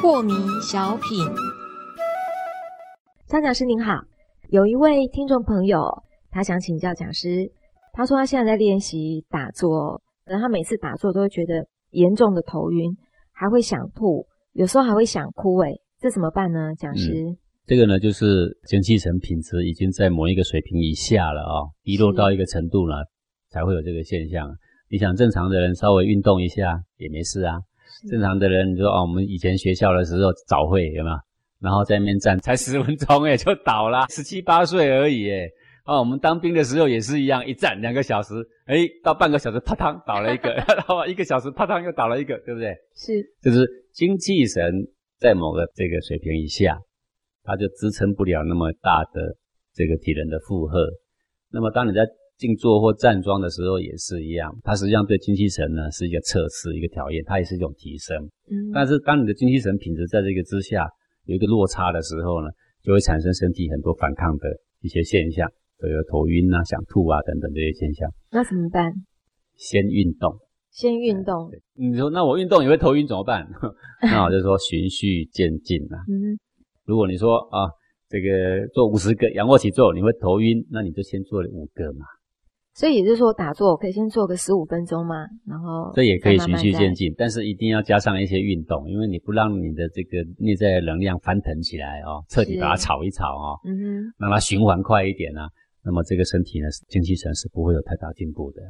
破迷小品，张讲师您好，有一位听众朋友，他想请教讲师，他说他现在在练习打坐，可能他每次打坐都会觉得严重的头晕，还会想吐，有时候还会想哭，诶，这怎么办呢？讲师，这个呢，就是精气神品质已经在某一个水平以下了啊，低落到一个程度了，才会有这个现象。你想正常的人稍微运动一下也没事啊。正常的人，你说哦，我们以前学校的时候早会有没有？然后在那边站才十分钟哎，就倒了，十七八岁而已哎。哦，我们当兵的时候也是一样，一站两个小时，哎，到半个小时啪嗒倒了一个，然后一个小时啪嗒又倒了一个，对不对？是，就是精气神在某个这个水平以下，它就支撑不了那么大的这个体能的负荷。那么当你在静坐或站桩的时候也是一样，它实际上对精气神呢是一个测试，一个考验，它也是一种提升。嗯，但是当你的精气神品质在这个之下有一个落差的时候呢，就会产生身体很多反抗的一些现象，比如头晕啊、想吐啊等等这些现象。那怎么办？先运动。先运动。你说那我运动也会头晕怎么办？那我就说循序渐进啊。嗯，如果你说啊这个做五十个仰卧起坐你会头晕，那你就先做五个嘛。所以也就是说，打坐我可以先做个十五分钟嘛，然后这也可以循序渐进，但是一定要加上一些运动，因为你不让你的这个内在能量翻腾起来哦，彻底把它炒一炒哦，嗯哼，让它循环快一点啊，那么这个身体呢，精气神是不会有太大进步的。